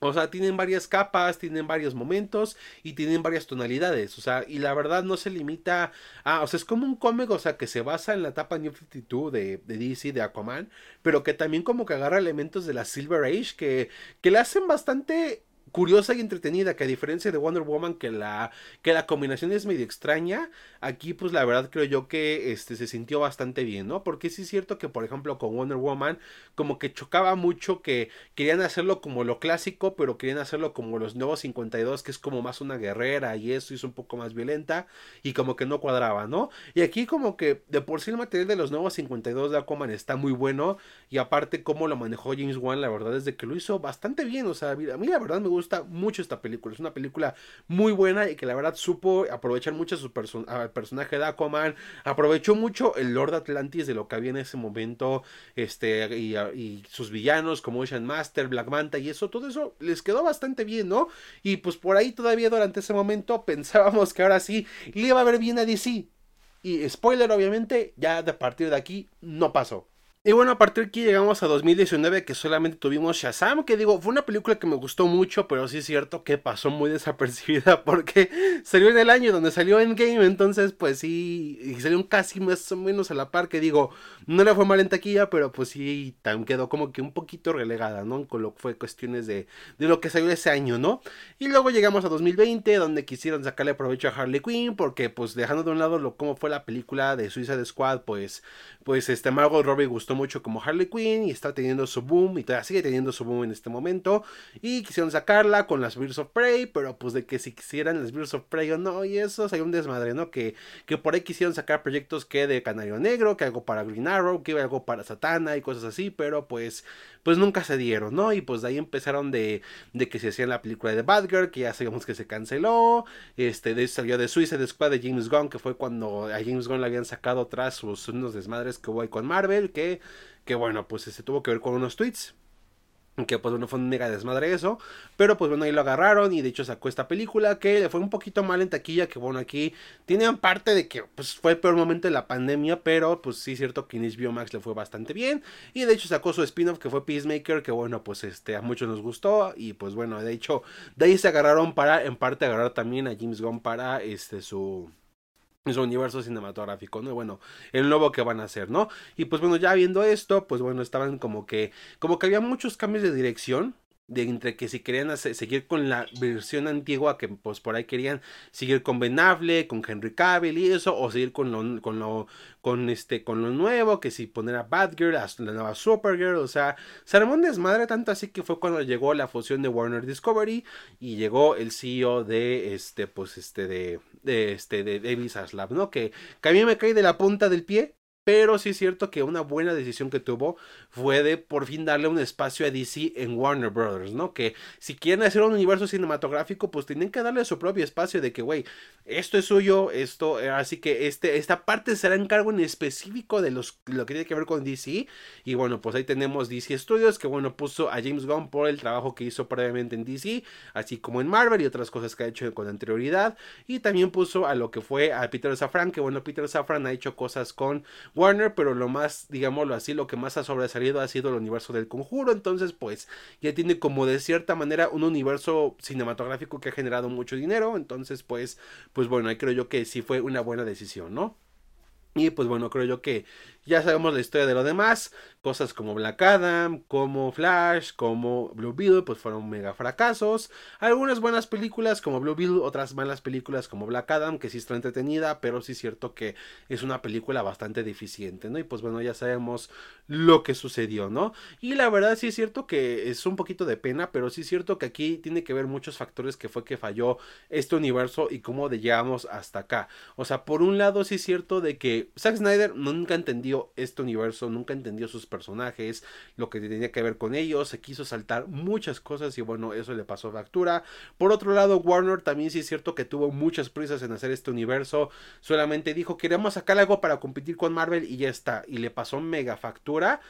o sea, tienen varias capas, tienen varios momentos y tienen varias tonalidades. O sea, y la verdad no se limita a. O sea, es como un cómic, o sea, que se basa en la etapa New 52 de, DC, de Aquaman, pero que también como que agarra elementos de la Silver Age que, que le hacen bastante curiosa y entretenida, que a diferencia de Wonder Woman, que la, que la combinación es medio extraña, aquí pues la verdad creo yo que este, se sintió bastante bien, ¿no? Porque sí es cierto que, por ejemplo, con Wonder Woman, como que chocaba mucho que querían hacerlo como lo clásico, pero querían hacerlo como los nuevos 52, que es como más una guerrera y eso, es un poco más violenta, y como que no cuadraba, ¿no? Y aquí como que de por sí el material de los nuevos 52 de Aquaman está muy bueno, y aparte cómo lo manejó James Wan, la verdad es de que lo hizo bastante bien, o sea, a mí la verdad me gusta gusta mucho esta película. Es una película muy buena y que la verdad supo aprovechar mucho su al personaje de Aquaman. Aprovechó mucho el Lord Atlantis de lo que había en ese momento. Este, y, sus villanos como Ocean Master, Black Manta y eso. Todo eso les quedó bastante bien, ¿no? Y pues por ahí todavía durante ese momento pensábamos que ahora sí le iba a ver bien a DC. Y spoiler, obviamente, ya de partir de aquí no pasó. Y bueno, a partir de aquí llegamos a 2019 que solamente tuvimos Shazam, que digo, fue una película que me gustó mucho, pero sí es cierto que pasó muy desapercibida porque salió en el año donde salió Endgame, entonces pues sí, y salió casi más o menos a la par, que digo, no le fue mal en taquilla, pero pues sí, también quedó como que un poquito relegada, ¿no? Con lo que fue cuestiones de, de lo que salió ese año, ¿no? Y luego llegamos a 2020, donde quisieron sacarle provecho a Harley Quinn, porque pues dejando de un lado lo cómo fue la película de Suicide Squad, pues, pues este Margot Robbie gustó mucho como Harley Quinn y está teniendo su boom y todavía sigue teniendo su boom en este momento. Y quisieron sacarla con las Birds of Prey, pero pues de que si quisieran las Birds of Prey o no, y eso, hay un desmadre, ¿no? Que, que por ahí quisieron sacar proyectos que de Canario Negro, que algo para Green Arrow, que algo para Satana y cosas así, pero pues pues nunca se dieron, ¿no? Y pues de ahí empezaron de, de que se hacían la película de Batgirl, que ya sabemos que se canceló, este, de, salió de Suicide Squad de James Gunn, que fue cuando a James Gunn le habían sacado atrás sus unos desmadres que hubo ahí con Marvel, que, que bueno, pues se tuvo que ver con unos tweets que pues bueno fue un mega desmadre eso pero pues bueno ahí lo agarraron y de hecho sacó esta película que le fue un poquito mal en taquilla que bueno aquí tienen parte de que pues fue el peor momento de la pandemia pero pues sí es cierto que en HBO Max le fue bastante bien y de hecho sacó su spin-off que fue Peacemaker que bueno pues este a muchos nos gustó y pues bueno de hecho de ahí se agarraron para en parte agarrar también a James Gunn para este su su universo cinematográfico, ¿no? Bueno, el nuevo que van a hacer, ¿no? Y pues bueno, ya viendo esto, pues bueno, estaban como que, como que había muchos cambios de dirección, de entre que si querían seguir con la versión antigua que pues por ahí querían seguir con Ben Affleck, con Henry Cavill y eso o seguir con lo con lo con este con lo nuevo que si poner a Batgirl a la nueva Supergirl o sea se armó un desmadre tanto así que fue cuando llegó la fusión de Warner Discovery y llegó el CEO de este pues este de, este de David Zaslav no que, que a mí me cae de la punta del pie pero sí es cierto que una buena decisión que tuvo fue de por fin darle un espacio a DC en Warner Brothers, ¿no? Que si quieren hacer un universo cinematográfico, pues tienen que darle su propio espacio de que, güey, esto es suyo, esto, eh, así que este, esta parte será en cargo en específico de los, lo que tiene que ver con DC. Y bueno, pues ahí tenemos DC Studios, que bueno, puso a James Gunn por el trabajo que hizo previamente en DC, así como en Marvel y otras cosas que ha hecho con anterioridad. Y también puso a lo que fue a Peter Safran, que bueno, Peter Safran ha hecho cosas con Warner, pero lo más, digámoslo así, lo que más ha sobresalido ha sido el universo del conjuro. Entonces, pues ya tiene como de cierta manera un universo cinematográfico que ha generado mucho dinero. Entonces, pues, pues bueno, ahí creo yo que sí fue una buena decisión, ¿no? Y pues bueno, creo yo que ya sabemos la historia de lo demás. Cosas como Black Adam, como Flash, como Blue Beetle, pues fueron mega fracasos. Algunas buenas películas como Blue Beetle, otras malas películas como Black Adam, que sí está entretenida, pero sí es cierto que es una película bastante deficiente, ¿no? Y pues bueno, ya sabemos lo que sucedió, ¿no? Y la verdad sí es cierto que es un poquito de pena, pero sí es cierto que aquí tiene que ver muchos factores que fue que falló este universo y cómo llegamos hasta acá. O sea, por un lado sí es cierto de que Zack Snyder nunca entendió este universo, nunca entendió sus personajes, lo que tenía que ver con ellos, se quiso saltar muchas cosas y bueno, eso le pasó factura. Por otro lado, Warner también sí es cierto que tuvo muchas prisas en hacer este universo, solamente dijo, queremos sacar algo para competir con Marvel y ya está, y le pasó mega factura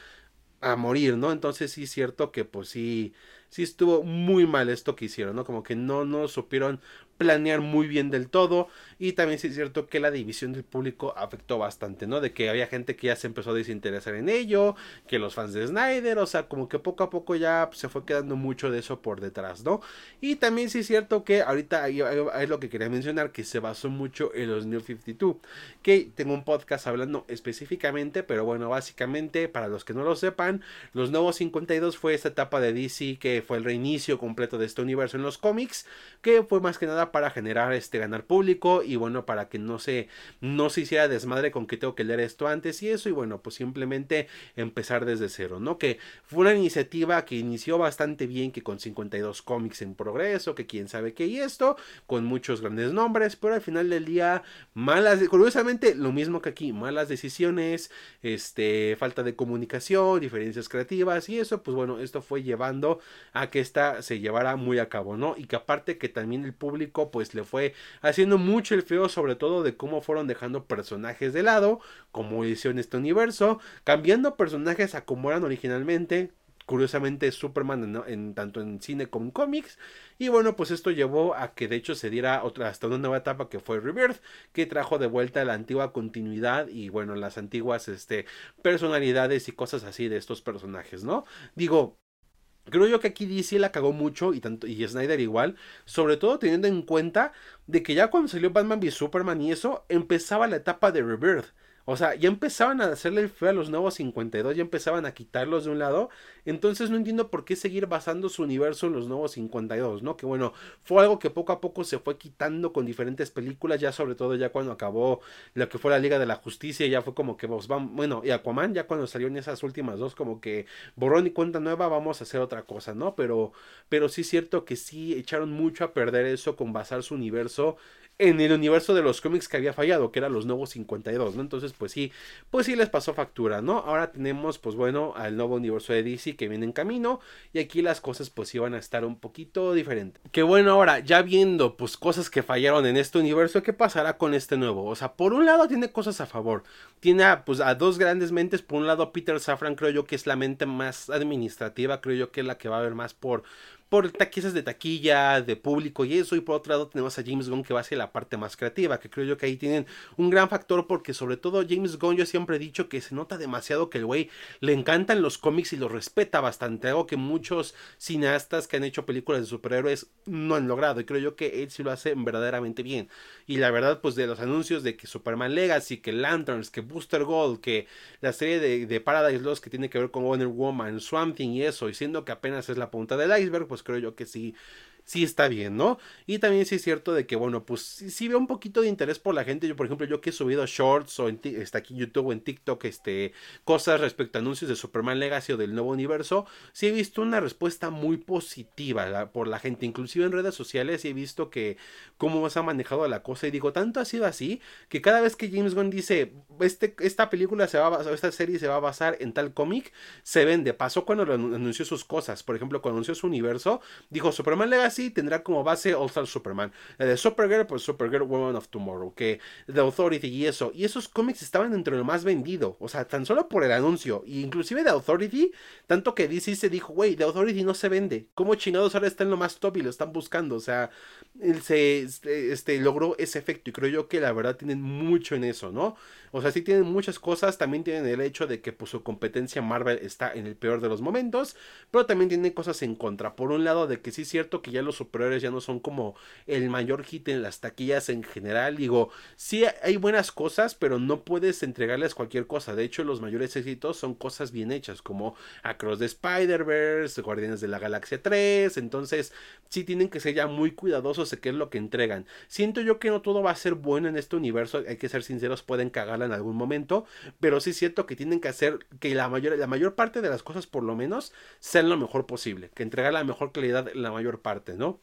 a morir, ¿no? Entonces sí es cierto que pues sí, sí estuvo muy mal esto que hicieron, ¿no? Como que no, no supieron planear muy bien del todo y también sí es cierto que la división del público afectó bastante, ¿no? De que había gente que ya se empezó a desinteresar en ello, que los fans de Snyder, o sea, como que poco a poco ya se fue quedando mucho de eso por detrás, ¿no? Y también sí es cierto que ahorita es lo que quería mencionar, que se basó mucho en los New 52, que tengo un podcast hablando específicamente, pero bueno, básicamente, para los que no lo sepan, los nuevos 52 fue esta etapa de DC que fue el reinicio completo de este universo en los cómics, que fue más que nada para generar este ganar público y bueno para que no se no se hiciera desmadre con que tengo que leer esto antes y eso y bueno pues simplemente empezar desde cero no que fue una iniciativa que inició bastante bien que con 52 cómics en progreso que quién sabe qué y esto con muchos grandes nombres pero al final del día malas curiosamente lo mismo que aquí malas decisiones este falta de comunicación diferencias creativas y eso pues bueno esto fue llevando a que esta se llevara muy a cabo no y que aparte que también el público pues le fue haciendo mucho el feo sobre todo de cómo fueron dejando personajes de lado, como hicieron este universo, cambiando personajes a como eran originalmente, curiosamente Superman en, tanto en cine como en cómics. Y bueno pues esto llevó a que de hecho se diera otra hasta una nueva etapa que fue Rebirth que trajo de vuelta la antigua continuidad y bueno las antiguas este personalidades y cosas así de estos personajes no digo Creo yo que aquí DC la cagó mucho y tanto y Snyder igual, sobre todo teniendo en cuenta de que ya cuando salió Batman v Superman y eso empezaba la etapa de Rebirth. O sea, ya empezaban a hacerle el a los nuevos 52, ya empezaban a quitarlos de un lado. Entonces no entiendo por qué seguir basando su universo en los nuevos 52, ¿no? Que bueno, fue algo que poco a poco se fue quitando con diferentes películas, ya sobre todo ya cuando acabó lo que fue la Liga de la Justicia, ya fue como que vos vamos, bueno, y Aquaman ya cuando salió en esas últimas dos, como que borrón y cuenta nueva, vamos a hacer otra cosa, ¿no? Pero, pero sí es cierto que sí echaron mucho a perder eso con basar su universo en el universo de los cómics que había fallado, que eran los nuevos 52, ¿no? Entonces, pues sí, pues sí les pasó factura, ¿no? Ahora tenemos, pues bueno, al nuevo universo de DC que viene en camino y aquí las cosas pues iban a estar un poquito diferentes. Que bueno, ahora ya viendo pues cosas que fallaron en este universo, ¿qué pasará con este nuevo? O sea, por un lado tiene cosas a favor, tiene a, pues a dos grandes mentes, por un lado Peter Safran creo yo que es la mente más administrativa, creo yo que es la que va a ver más por por taquillas de taquilla, de público y eso. Y por otro lado tenemos a James Gunn que va hacia la parte más creativa, que creo yo que ahí tienen un gran factor porque sobre todo James Gunn yo siempre he dicho que se nota demasiado que el güey le encantan los cómics y los respeta bastante, algo que muchos cineastas que han hecho películas de superhéroes no han logrado y creo yo que él sí lo hace verdaderamente bien. Y la verdad pues de los anuncios de que Superman Legacy, que Lanterns, que Booster Gold, que la serie de, de Paradise Lost que tiene que ver con Wonder Woman, Swamp Thing y eso, y siendo que apenas es la punta del iceberg, pues creo yo que sí sí está bien, ¿no? Y también sí es cierto de que, bueno, pues sí, veo un poquito de interés por la gente. Yo, por ejemplo, yo que he subido shorts o en está aquí en YouTube o en TikTok, este, cosas respecto a anuncios de Superman Legacy o del nuevo universo, sí he visto una respuesta muy positiva por la gente, inclusive en redes sociales, he visto que cómo se ha manejado la cosa. Y digo, tanto ha sido así que cada vez que James Gunn dice, este, esta película se va a basar, esta serie se va a basar en tal cómic, se vende. Pasó cuando anunció sus cosas. Por ejemplo, cuando anunció su universo, dijo Superman Legacy sí tendrá como base All Star Superman. La de Supergirl, pues Supergirl Woman of Tomorrow, que The Authority y eso. Y esos cómics estaban entre lo más vendido, o sea, tan solo por el anuncio. Y inclusive The Authority, tanto que DC se dijo, güey, The Authority no se vende. ¿Cómo chingados ahora está en lo más top y lo están buscando? O sea, él se este, este, logró ese efecto y creo yo que la verdad tienen mucho en eso, ¿no? O sea, sí tienen muchas cosas, también tienen el hecho de que pues, su competencia Marvel está en el peor de los momentos, pero también tienen cosas en contra. Por un lado, de que sí es cierto que ya los superiores ya no son como el mayor hit en las taquillas en general. Digo, sí hay buenas cosas, pero no puedes entregarles cualquier cosa. De hecho, los mayores éxitos son cosas bien hechas, como Across the Spider-Verse, Guardianes de la Galaxia 3. Entonces, sí tienen que ser ya muy cuidadosos de qué es lo que entregan. Siento yo que no todo va a ser bueno en este universo, hay que ser sinceros, pueden cagarla en algún momento, pero sí es cierto que tienen que hacer que la mayor, la mayor parte de las cosas por lo menos sean lo mejor posible, que entregar la mejor calidad la mayor parte, ¿no?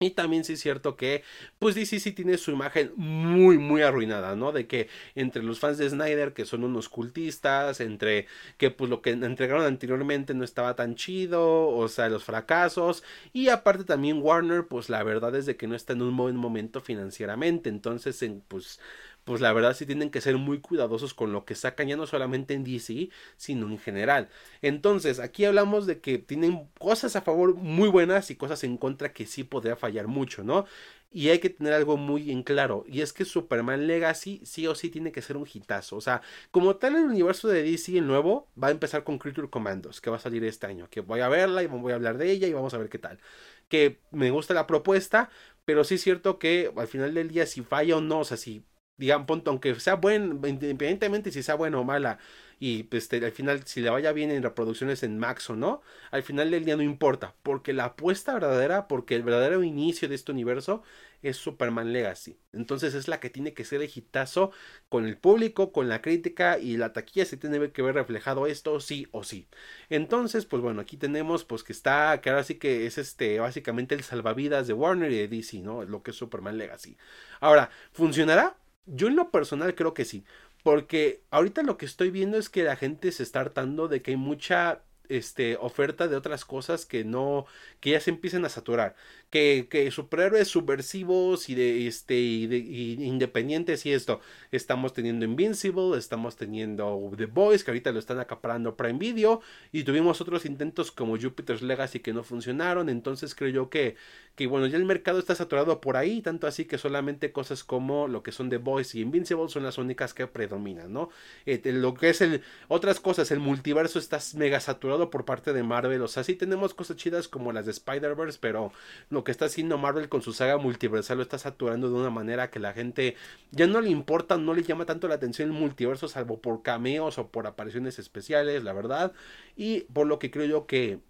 Y también sí es cierto que, pues DC sí tiene su imagen muy, muy arruinada, ¿no? De que entre los fans de Snyder, que son unos cultistas, entre que pues lo que entregaron anteriormente no estaba tan chido, o sea, los fracasos, y aparte también Warner, pues la verdad es de que no está en un buen momento financieramente, entonces, en, pues pues la verdad sí tienen que ser muy cuidadosos con lo que sacan, ya no solamente en DC, sino en general. Entonces, aquí hablamos de que tienen cosas a favor muy buenas y cosas en contra que sí podría fallar mucho, ¿no? Y hay que tener algo muy en claro, y es que Superman Legacy sí o sí tiene que ser un hitazo. O sea, como tal el universo de DC, el nuevo, va a empezar con Creature Commandos, que va a salir este año, que voy a verla y voy a hablar de ella y vamos a ver qué tal. Que me gusta la propuesta, pero sí es cierto que al final del día si falla o no, o sea, si digamos, aunque sea buen, independientemente si sea buena o mala, y pues, al final si le vaya bien en reproducciones en Max o no, al final del día no importa, porque la apuesta verdadera, porque el verdadero inicio de este universo es Superman Legacy. Entonces es la que tiene que ser el hitazo con el público, con la crítica y la taquilla se tiene que ver reflejado esto sí o sí. Entonces, pues bueno, aquí tenemos pues que está, que ahora sí que es este básicamente el salvavidas de Warner y de DC, ¿no? Lo que es Superman Legacy. Ahora, ¿funcionará? Yo en lo personal creo que sí. Porque ahorita lo que estoy viendo es que la gente se está hartando de que hay mucha este, oferta de otras cosas que no, que ya se empiezan a saturar que, que superhéroes subversivos y de este y de independientes y esto. Estamos teniendo Invincible, estamos teniendo The Boys, que ahorita lo están acaparando Prime Video, y tuvimos otros intentos como Jupiter's Legacy que no funcionaron. Entonces creo yo que, que bueno, ya el mercado está saturado por ahí, tanto así que solamente cosas como lo que son The Boys y Invincible son las únicas que predominan, ¿no? Eh, lo que es el otras cosas, el multiverso está mega saturado por parte de Marvel. O sea, sí tenemos cosas chidas como las de Spider-Verse, pero lo que está haciendo Marvel con su saga multiversal lo está saturando de una manera que la gente ya no le importa, no le llama tanto la atención el multiverso, salvo por cameos o por apariciones especiales, la verdad. Y por lo que creo yo que,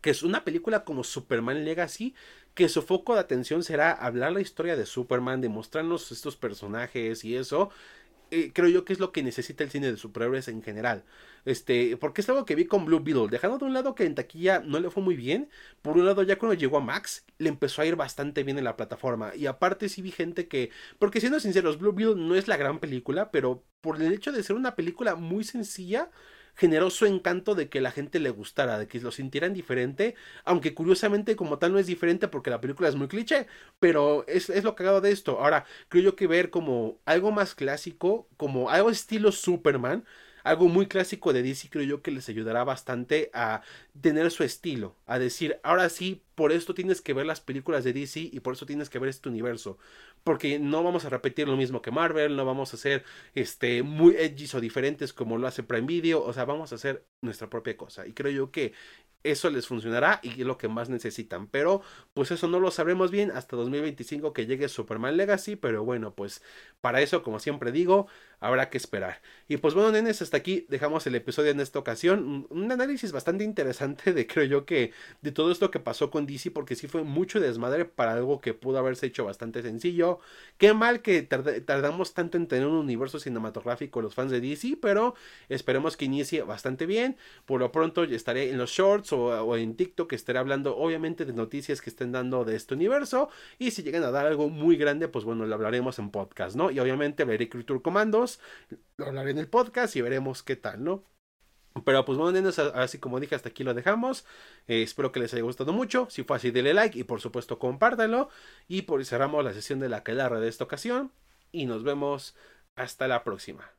que es una película como Superman Legacy que su foco de atención será hablar la historia de Superman, demostrarnos estos personajes y eso, eh, creo yo que es lo que necesita el cine de superhéroes en general. Este, porque es algo que vi con Blue Beetle. Dejando de un lado que en taquilla no le fue muy bien. Por un lado, ya cuando llegó a Max, le empezó a ir bastante bien en la plataforma. Y aparte, sí vi gente que. Porque siendo sinceros, Blue Beetle no es la gran película, pero por el hecho de ser una película muy sencilla generó su encanto de que la gente le gustara, de que lo sintieran diferente, aunque curiosamente como tal no es diferente porque la película es muy cliché, pero es, es lo cagado de esto. Ahora, creo yo que ver como algo más clásico, como algo estilo Superman, algo muy clásico de DC creo yo que les ayudará bastante a tener su estilo, a decir, ahora sí, por esto tienes que ver las películas de DC y por eso tienes que ver este universo, porque no vamos a repetir lo mismo que Marvel, no vamos a hacer este muy edgy o diferentes como lo hace Prime Video, o sea, vamos a hacer nuestra propia cosa. Y creo yo que eso les funcionará y es lo que más necesitan. Pero pues eso no lo sabremos bien hasta 2025 que llegue Superman Legacy. Pero bueno, pues para eso, como siempre digo, habrá que esperar. Y pues bueno, nenes, hasta aquí dejamos el episodio en esta ocasión. Un análisis bastante interesante de creo yo que de todo esto que pasó con DC, porque sí fue mucho desmadre para algo que pudo haberse hecho bastante sencillo. Qué mal que tardamos tanto en tener un universo cinematográfico los fans de DC, pero esperemos que inicie bastante bien. Por lo pronto estaré en los shorts o, en TikTok estaré hablando obviamente de noticias que estén dando de este universo. Y si llegan a dar algo muy grande, pues bueno, lo hablaremos en podcast, ¿no? Y obviamente veré Creature Commandos, lo hablaré en el podcast y veremos qué tal, ¿no? Pero pues bueno, así como dije, hasta aquí lo dejamos. Eh, espero que les haya gustado mucho. Si fue así, denle like y por supuesto compártanlo. Y por cerramos la sesión de la que de esta ocasión. Y nos vemos hasta la próxima.